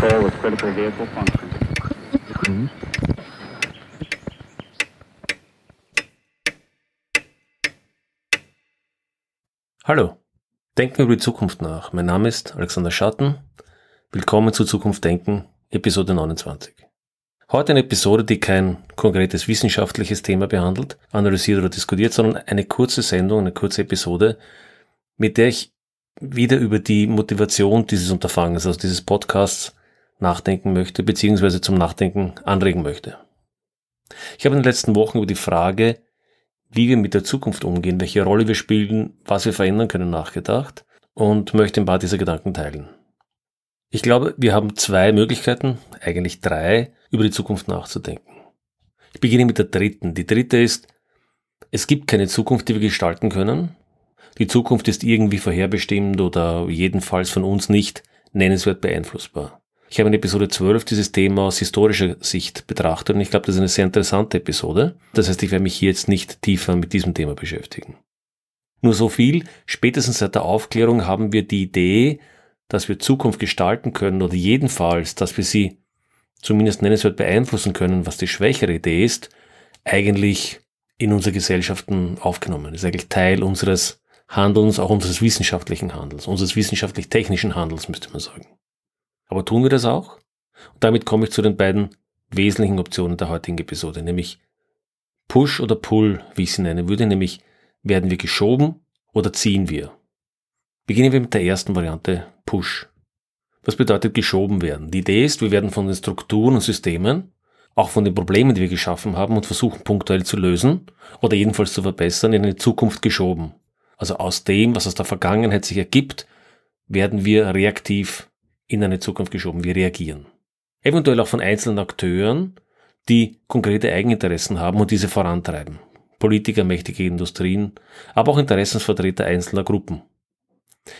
4 with critical vehicle function. Hallo, denken wir über die Zukunft nach. Mein Name ist Alexander Schatten. Willkommen zu Zukunft Denken, Episode 29. Heute eine Episode, die kein konkretes wissenschaftliches Thema behandelt, analysiert oder diskutiert, sondern eine kurze Sendung, eine kurze Episode, mit der ich wieder über die Motivation dieses Unterfangens, also dieses Podcasts, nachdenken möchte, beziehungsweise zum Nachdenken anregen möchte. Ich habe in den letzten Wochen über die Frage, wie wir mit der Zukunft umgehen, welche Rolle wir spielen, was wir verändern können, nachgedacht und möchte ein paar dieser Gedanken teilen. Ich glaube, wir haben zwei Möglichkeiten, eigentlich drei, über die Zukunft nachzudenken. Ich beginne mit der dritten. Die dritte ist, es gibt keine Zukunft, die wir gestalten können. Die Zukunft ist irgendwie vorherbestimmt oder jedenfalls von uns nicht nennenswert beeinflussbar. Ich habe in Episode 12 dieses Thema aus historischer Sicht betrachtet und ich glaube, das ist eine sehr interessante Episode. Das heißt, ich werde mich hier jetzt nicht tiefer mit diesem Thema beschäftigen. Nur so viel, spätestens seit der Aufklärung haben wir die Idee, dass wir Zukunft gestalten können oder jedenfalls, dass wir sie zumindest nennenswert beeinflussen können, was die schwächere Idee ist, eigentlich in unsere Gesellschaften aufgenommen. Das ist eigentlich Teil unseres Handelns, auch unseres wissenschaftlichen Handels, unseres wissenschaftlich-technischen Handels, müsste man sagen. Aber tun wir das auch? Und damit komme ich zu den beiden wesentlichen Optionen der heutigen Episode, nämlich Push oder Pull, wie ich sie nennen würde, nämlich werden wir geschoben oder ziehen wir? Beginnen wir mit der ersten Variante, Push. Was bedeutet geschoben werden? Die Idee ist, wir werden von den Strukturen und Systemen, auch von den Problemen, die wir geschaffen haben und versuchen punktuell zu lösen oder jedenfalls zu verbessern, in eine Zukunft geschoben. Also aus dem, was aus der Vergangenheit sich ergibt, werden wir reaktiv in eine Zukunft geschoben. Wir reagieren. Eventuell auch von einzelnen Akteuren, die konkrete Eigeninteressen haben und diese vorantreiben. Politiker, mächtige Industrien, aber auch Interessensvertreter einzelner Gruppen.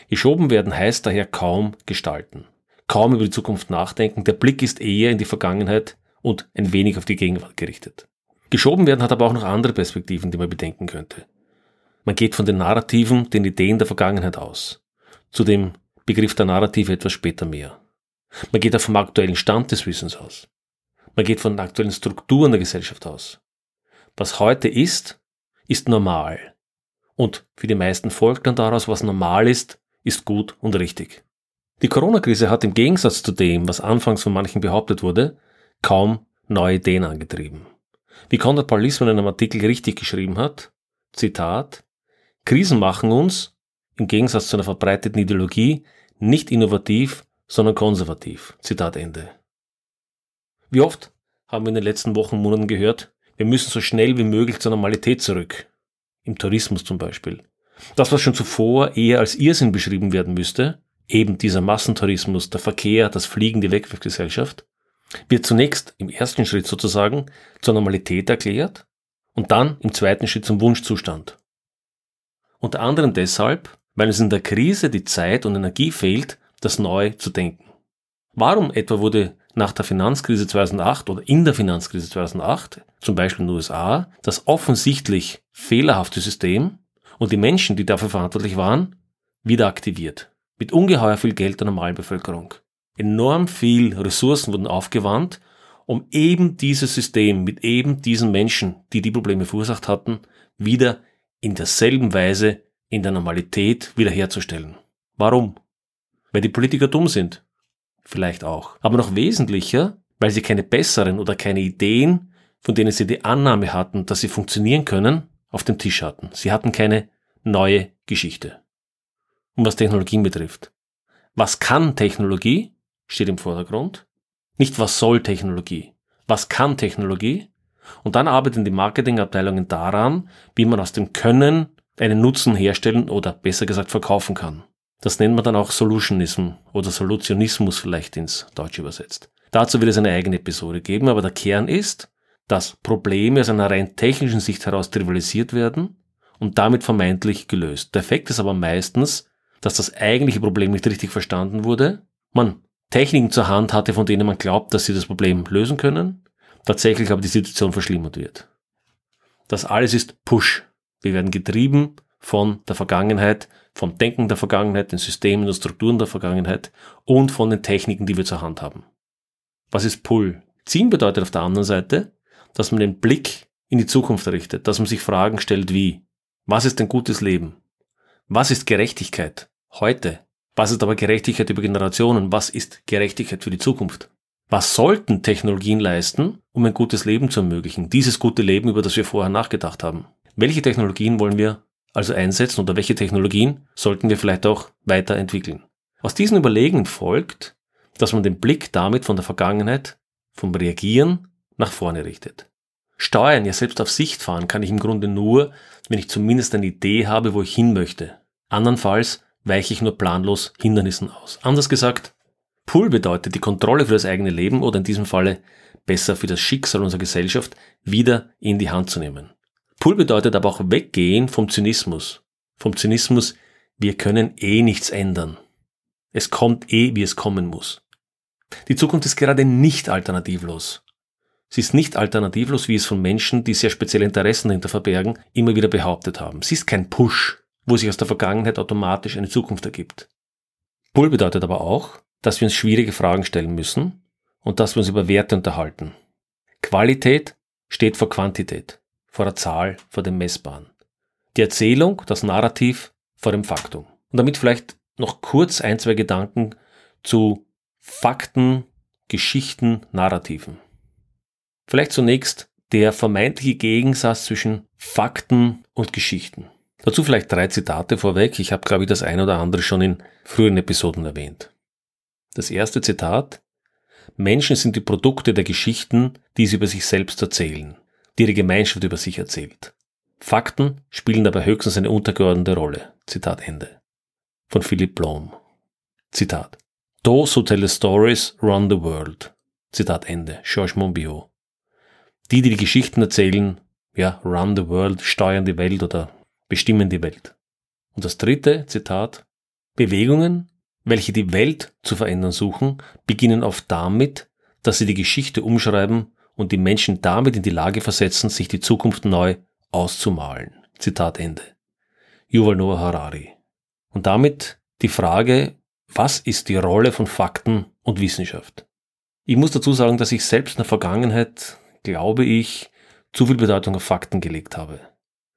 Geschoben werden heißt daher kaum gestalten. Kaum über die Zukunft nachdenken. Der Blick ist eher in die Vergangenheit und ein wenig auf die Gegenwart gerichtet. Geschoben werden hat aber auch noch andere Perspektiven, die man bedenken könnte. Man geht von den Narrativen, den Ideen der Vergangenheit aus. Zu dem Begriff der Narrative etwas später mehr. Man geht auch vom aktuellen Stand des Wissens aus. Man geht von den aktuellen Strukturen der Gesellschaft aus. Was heute ist, ist normal. Und für die meisten folgt dann daraus, was normal ist, ist gut und richtig. Die Corona-Krise hat im Gegensatz zu dem, was anfangs von manchen behauptet wurde, kaum neue Ideen angetrieben. Wie Konrad Paul Lissmann in einem Artikel richtig geschrieben hat, Zitat, Krisen machen uns, im Gegensatz zu einer verbreiteten Ideologie, nicht innovativ, sondern konservativ. Zitat Ende. Wie oft haben wir in den letzten Wochen und Monaten gehört, wir müssen so schnell wie möglich zur Normalität zurück. Im Tourismus zum Beispiel. Das, was schon zuvor eher als Irrsinn beschrieben werden müsste, eben dieser Massentourismus, der Verkehr, das Fliegen, die Wegwerfgesellschaft, wird zunächst im ersten Schritt sozusagen zur Normalität erklärt und dann im zweiten Schritt zum Wunschzustand. Unter anderem deshalb, weil es in der Krise die Zeit und Energie fehlt, das neu zu denken. Warum etwa wurde nach der Finanzkrise 2008 oder in der Finanzkrise 2008, zum Beispiel in den USA, das offensichtlich fehlerhafte System und die Menschen, die dafür verantwortlich waren, wieder aktiviert. Mit ungeheuer viel Geld der normalen Bevölkerung. Enorm viel Ressourcen wurden aufgewandt, um eben dieses System mit eben diesen Menschen, die die Probleme verursacht hatten, wieder in derselben Weise in der Normalität wiederherzustellen. Warum? Weil die Politiker dumm sind. Vielleicht auch. Aber noch wesentlicher, weil sie keine besseren oder keine Ideen, von denen sie die Annahme hatten, dass sie funktionieren können, auf dem Tisch hatten. Sie hatten keine neue Geschichte. Und was Technologien betrifft. Was kann Technologie? Steht im Vordergrund. Nicht was soll Technologie? Was kann Technologie? Und dann arbeiten die Marketingabteilungen daran, wie man aus dem Können einen Nutzen herstellen oder besser gesagt verkaufen kann. Das nennt man dann auch Solutionism oder Solutionismus vielleicht ins Deutsche übersetzt. Dazu wird es eine eigene Episode geben, aber der Kern ist, dass Probleme aus einer rein technischen Sicht heraus trivialisiert werden und damit vermeintlich gelöst. Der Effekt ist aber meistens, dass das eigentliche Problem nicht richtig verstanden wurde, man Techniken zur Hand hatte, von denen man glaubt, dass sie das Problem lösen können, tatsächlich aber die Situation verschlimmert wird. Das alles ist Push. Wir werden getrieben von der Vergangenheit, vom Denken der Vergangenheit, den Systemen und Strukturen der Vergangenheit und von den Techniken, die wir zur Hand haben. Was ist Pull? Ziehen bedeutet auf der anderen Seite, dass man den Blick in die Zukunft richtet, dass man sich Fragen stellt wie, was ist ein gutes Leben? Was ist Gerechtigkeit heute? Was ist aber Gerechtigkeit über Generationen? Was ist Gerechtigkeit für die Zukunft? Was sollten Technologien leisten, um ein gutes Leben zu ermöglichen? Dieses gute Leben, über das wir vorher nachgedacht haben. Welche Technologien wollen wir also einsetzen oder welche Technologien sollten wir vielleicht auch weiterentwickeln? Aus diesen Überlegungen folgt, dass man den Blick damit von der Vergangenheit, vom Reagieren nach vorne richtet. Steuern, ja selbst auf Sicht fahren, kann ich im Grunde nur, wenn ich zumindest eine Idee habe, wo ich hin möchte. Andernfalls weiche ich nur planlos Hindernissen aus. Anders gesagt, Pull bedeutet die Kontrolle für das eigene Leben oder in diesem Falle besser für das Schicksal unserer Gesellschaft wieder in die Hand zu nehmen. Pull bedeutet aber auch weggehen vom Zynismus. Vom Zynismus, wir können eh nichts ändern. Es kommt eh, wie es kommen muss. Die Zukunft ist gerade nicht alternativlos. Sie ist nicht alternativlos, wie es von Menschen, die sehr spezielle Interessen dahinter verbergen, immer wieder behauptet haben. Sie ist kein Push, wo sich aus der Vergangenheit automatisch eine Zukunft ergibt. Pull bedeutet aber auch, dass wir uns schwierige Fragen stellen müssen und dass wir uns über Werte unterhalten. Qualität steht vor Quantität vor der Zahl, vor dem Messbaren. Die Erzählung, das Narrativ vor dem Faktum. Und damit vielleicht noch kurz ein, zwei Gedanken zu Fakten, Geschichten, Narrativen. Vielleicht zunächst der vermeintliche Gegensatz zwischen Fakten und Geschichten. Dazu vielleicht drei Zitate vorweg. Ich habe, glaube ich, das eine oder andere schon in früheren Episoden erwähnt. Das erste Zitat. Menschen sind die Produkte der Geschichten, die sie über sich selbst erzählen die ihre Gemeinschaft über sich erzählt. Fakten spielen dabei höchstens eine untergeordnete Rolle. Zitat Ende. Von Philipp Blom. Zitat. Those who tell the stories run the world. Zitat Ende. Georges Monbiot. Die, die die Geschichten erzählen, ja, run the world, steuern die Welt oder bestimmen die Welt. Und das dritte Zitat. Bewegungen, welche die Welt zu verändern suchen, beginnen oft damit, dass sie die Geschichte umschreiben und die Menschen damit in die Lage versetzen, sich die Zukunft neu auszumalen. Zitat Ende. Yuval Noah Harari. Und damit die Frage, was ist die Rolle von Fakten und Wissenschaft? Ich muss dazu sagen, dass ich selbst in der Vergangenheit, glaube ich, zu viel Bedeutung auf Fakten gelegt habe.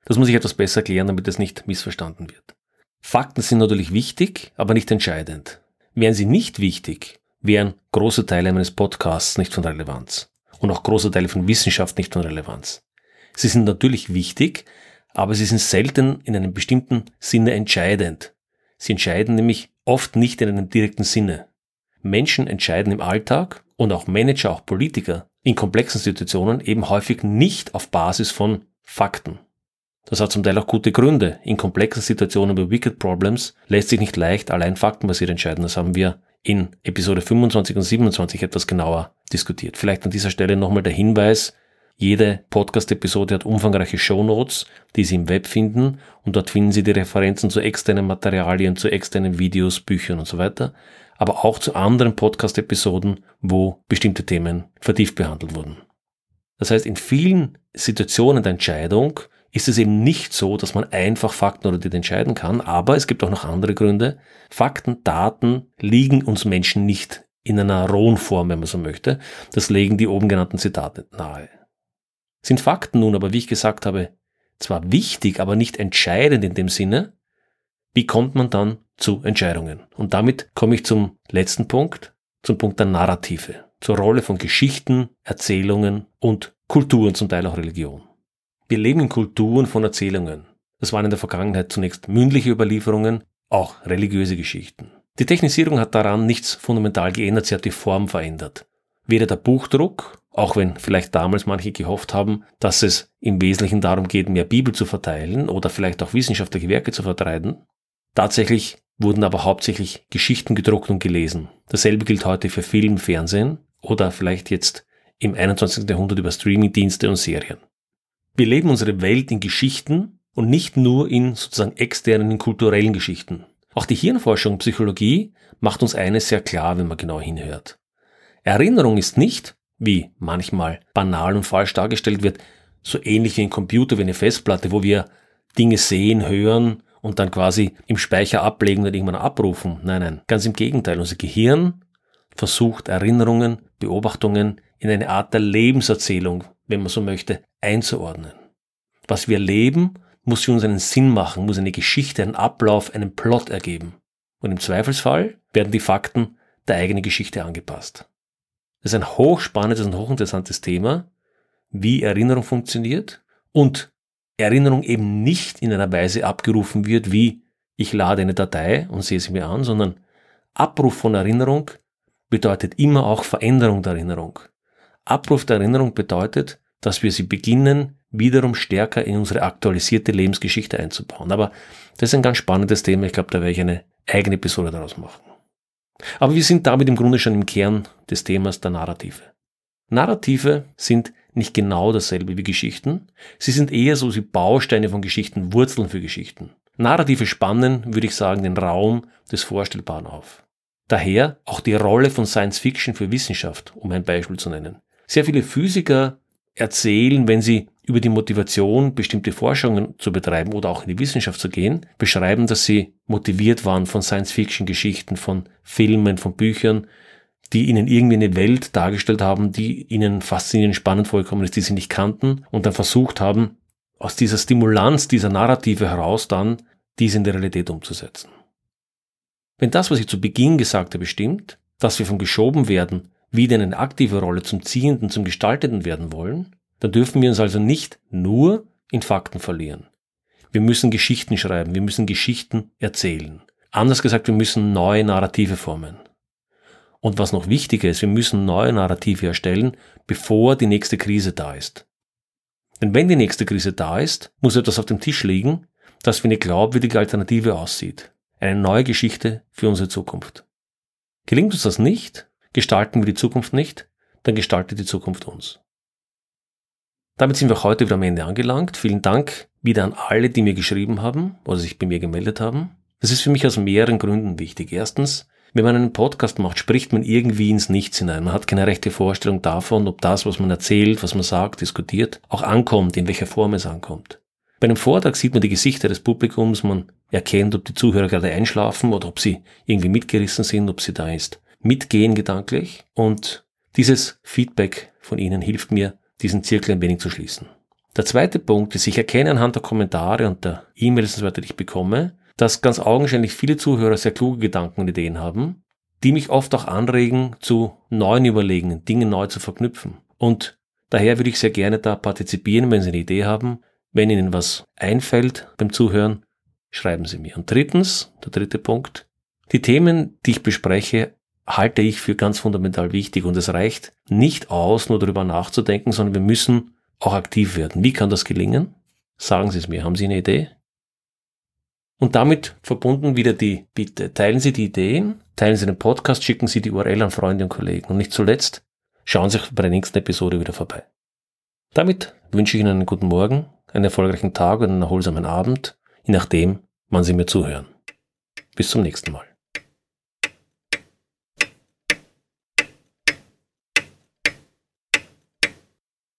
Das muss ich etwas besser erklären, damit es nicht missverstanden wird. Fakten sind natürlich wichtig, aber nicht entscheidend. Wären sie nicht wichtig, wären große Teile meines Podcasts nicht von Relevanz und auch große Teile von Wissenschaft nicht von Relevanz. Sie sind natürlich wichtig, aber sie sind selten in einem bestimmten Sinne entscheidend. Sie entscheiden nämlich oft nicht in einem direkten Sinne. Menschen entscheiden im Alltag und auch Manager, auch Politiker in komplexen Situationen eben häufig nicht auf Basis von Fakten. Das hat zum Teil auch gute Gründe. In komplexen Situationen bei Wicked Problems lässt sich nicht leicht allein faktenbasiert entscheiden. Das haben wir in Episode 25 und 27 etwas genauer diskutiert. Vielleicht an dieser Stelle nochmal der Hinweis, jede Podcast-Episode hat umfangreiche Shownotes, die Sie im Web finden und dort finden Sie die Referenzen zu externen Materialien, zu externen Videos, Büchern und so weiter, aber auch zu anderen Podcast-Episoden, wo bestimmte Themen vertieft behandelt wurden. Das heißt, in vielen Situationen der Entscheidung ist es eben nicht so, dass man einfach Fakten oder die entscheiden kann, aber es gibt auch noch andere Gründe. Fakten, Daten liegen uns Menschen nicht in einer rohen Form, wenn man so möchte. Das legen die oben genannten Zitate nahe. Sind Fakten nun aber, wie ich gesagt habe, zwar wichtig, aber nicht entscheidend in dem Sinne, wie kommt man dann zu Entscheidungen? Und damit komme ich zum letzten Punkt, zum Punkt der Narrative, zur Rolle von Geschichten, Erzählungen und Kulturen, zum Teil auch Religion. Wir leben in Kulturen von Erzählungen. Das waren in der Vergangenheit zunächst mündliche Überlieferungen, auch religiöse Geschichten. Die Technisierung hat daran nichts fundamental geändert, sie hat die Form verändert. Weder der Buchdruck, auch wenn vielleicht damals manche gehofft haben, dass es im Wesentlichen darum geht, mehr Bibel zu verteilen oder vielleicht auch wissenschaftliche Werke zu vertreiben. Tatsächlich wurden aber hauptsächlich Geschichten gedruckt und gelesen. Dasselbe gilt heute für Film, Fernsehen oder vielleicht jetzt im 21. Jahrhundert über Streamingdienste und Serien. Wir leben unsere Welt in Geschichten und nicht nur in sozusagen externen, kulturellen Geschichten. Auch die Hirnforschung und Psychologie macht uns eines sehr klar, wenn man genau hinhört. Erinnerung ist nicht, wie manchmal banal und falsch dargestellt wird, so ähnlich wie ein Computer, wie eine Festplatte, wo wir Dinge sehen, hören und dann quasi im Speicher ablegen und irgendwann abrufen. Nein, nein, ganz im Gegenteil. Unser Gehirn versucht, Erinnerungen, Beobachtungen in eine Art der Lebenserzählung, wenn man so möchte, einzuordnen. Was wir leben, muss für uns einen Sinn machen, muss eine Geschichte, einen Ablauf, einen Plot ergeben. Und im Zweifelsfall werden die Fakten der eigenen Geschichte angepasst. Das ist ein hochspannendes und hochinteressantes Thema, wie Erinnerung funktioniert und Erinnerung eben nicht in einer Weise abgerufen wird, wie ich lade eine Datei und sehe sie mir an, sondern Abruf von Erinnerung bedeutet immer auch Veränderung der Erinnerung. Abruf der Erinnerung bedeutet, dass wir sie beginnen, wiederum stärker in unsere aktualisierte Lebensgeschichte einzubauen. Aber das ist ein ganz spannendes Thema. Ich glaube, da werde ich eine eigene Episode daraus machen. Aber wir sind damit im Grunde schon im Kern des Themas der Narrative. Narrative sind nicht genau dasselbe wie Geschichten. Sie sind eher so wie Bausteine von Geschichten, Wurzeln für Geschichten. Narrative spannen, würde ich sagen, den Raum des Vorstellbaren auf. Daher auch die Rolle von Science Fiction für Wissenschaft, um ein Beispiel zu nennen. Sehr viele Physiker erzählen, wenn sie über die Motivation, bestimmte Forschungen zu betreiben oder auch in die Wissenschaft zu gehen, beschreiben, dass sie motiviert waren von Science-Fiction-Geschichten, von Filmen, von Büchern, die ihnen irgendwie eine Welt dargestellt haben, die ihnen faszinierend spannend vorgekommen ist, die sie nicht kannten und dann versucht haben, aus dieser Stimulanz, dieser Narrative heraus dann diese in der Realität umzusetzen. Wenn das, was ich zu Beginn gesagt habe, stimmt, dass wir vom geschoben werden wieder in eine aktive Rolle zum Ziehenden, zum Gestaltenden werden wollen, dann dürfen wir uns also nicht nur in Fakten verlieren. Wir müssen Geschichten schreiben, wir müssen Geschichten erzählen. Anders gesagt, wir müssen neue Narrative formen. Und was noch wichtiger ist, wir müssen neue Narrative erstellen, bevor die nächste Krise da ist. Denn wenn die nächste Krise da ist, muss etwas auf dem Tisch liegen, das wie eine glaubwürdige Alternative aussieht. Eine neue Geschichte für unsere Zukunft. Gelingt uns das nicht, gestalten wir die Zukunft nicht, dann gestaltet die Zukunft uns. Damit sind wir auch heute wieder am Ende angelangt. Vielen Dank wieder an alle, die mir geschrieben haben oder sich bei mir gemeldet haben. Das ist für mich aus mehreren Gründen wichtig. Erstens, wenn man einen Podcast macht, spricht man irgendwie ins Nichts hinein. Man hat keine rechte Vorstellung davon, ob das, was man erzählt, was man sagt, diskutiert, auch ankommt, in welcher Form es ankommt. Bei einem Vortrag sieht man die Gesichter des Publikums, man erkennt, ob die Zuhörer gerade einschlafen oder ob sie irgendwie mitgerissen sind, ob sie da ist. Mitgehen gedanklich und dieses Feedback von Ihnen hilft mir, diesen Zirkel ein wenig zu schließen. Der zweite Punkt ist, ich erkenne anhand der Kommentare und der E-Mails, die ich bekomme, dass ganz augenscheinlich viele Zuhörer sehr kluge Gedanken und Ideen haben, die mich oft auch anregen, zu neuen Überlegungen, Dinge neu zu verknüpfen. Und daher würde ich sehr gerne da partizipieren, wenn Sie eine Idee haben. Wenn Ihnen was einfällt beim Zuhören, schreiben Sie mir. Und drittens, der dritte Punkt, die Themen, die ich bespreche, halte ich für ganz fundamental wichtig und es reicht nicht aus, nur darüber nachzudenken, sondern wir müssen auch aktiv werden. Wie kann das gelingen? Sagen Sie es mir. Haben Sie eine Idee? Und damit verbunden wieder die Bitte. Teilen Sie die Ideen, teilen Sie den Podcast, schicken Sie die URL an Freunde und Kollegen. Und nicht zuletzt, schauen Sie bei der nächsten Episode wieder vorbei. Damit wünsche ich Ihnen einen guten Morgen, einen erfolgreichen Tag und einen erholsamen Abend, je nachdem, wann Sie mir zuhören. Bis zum nächsten Mal.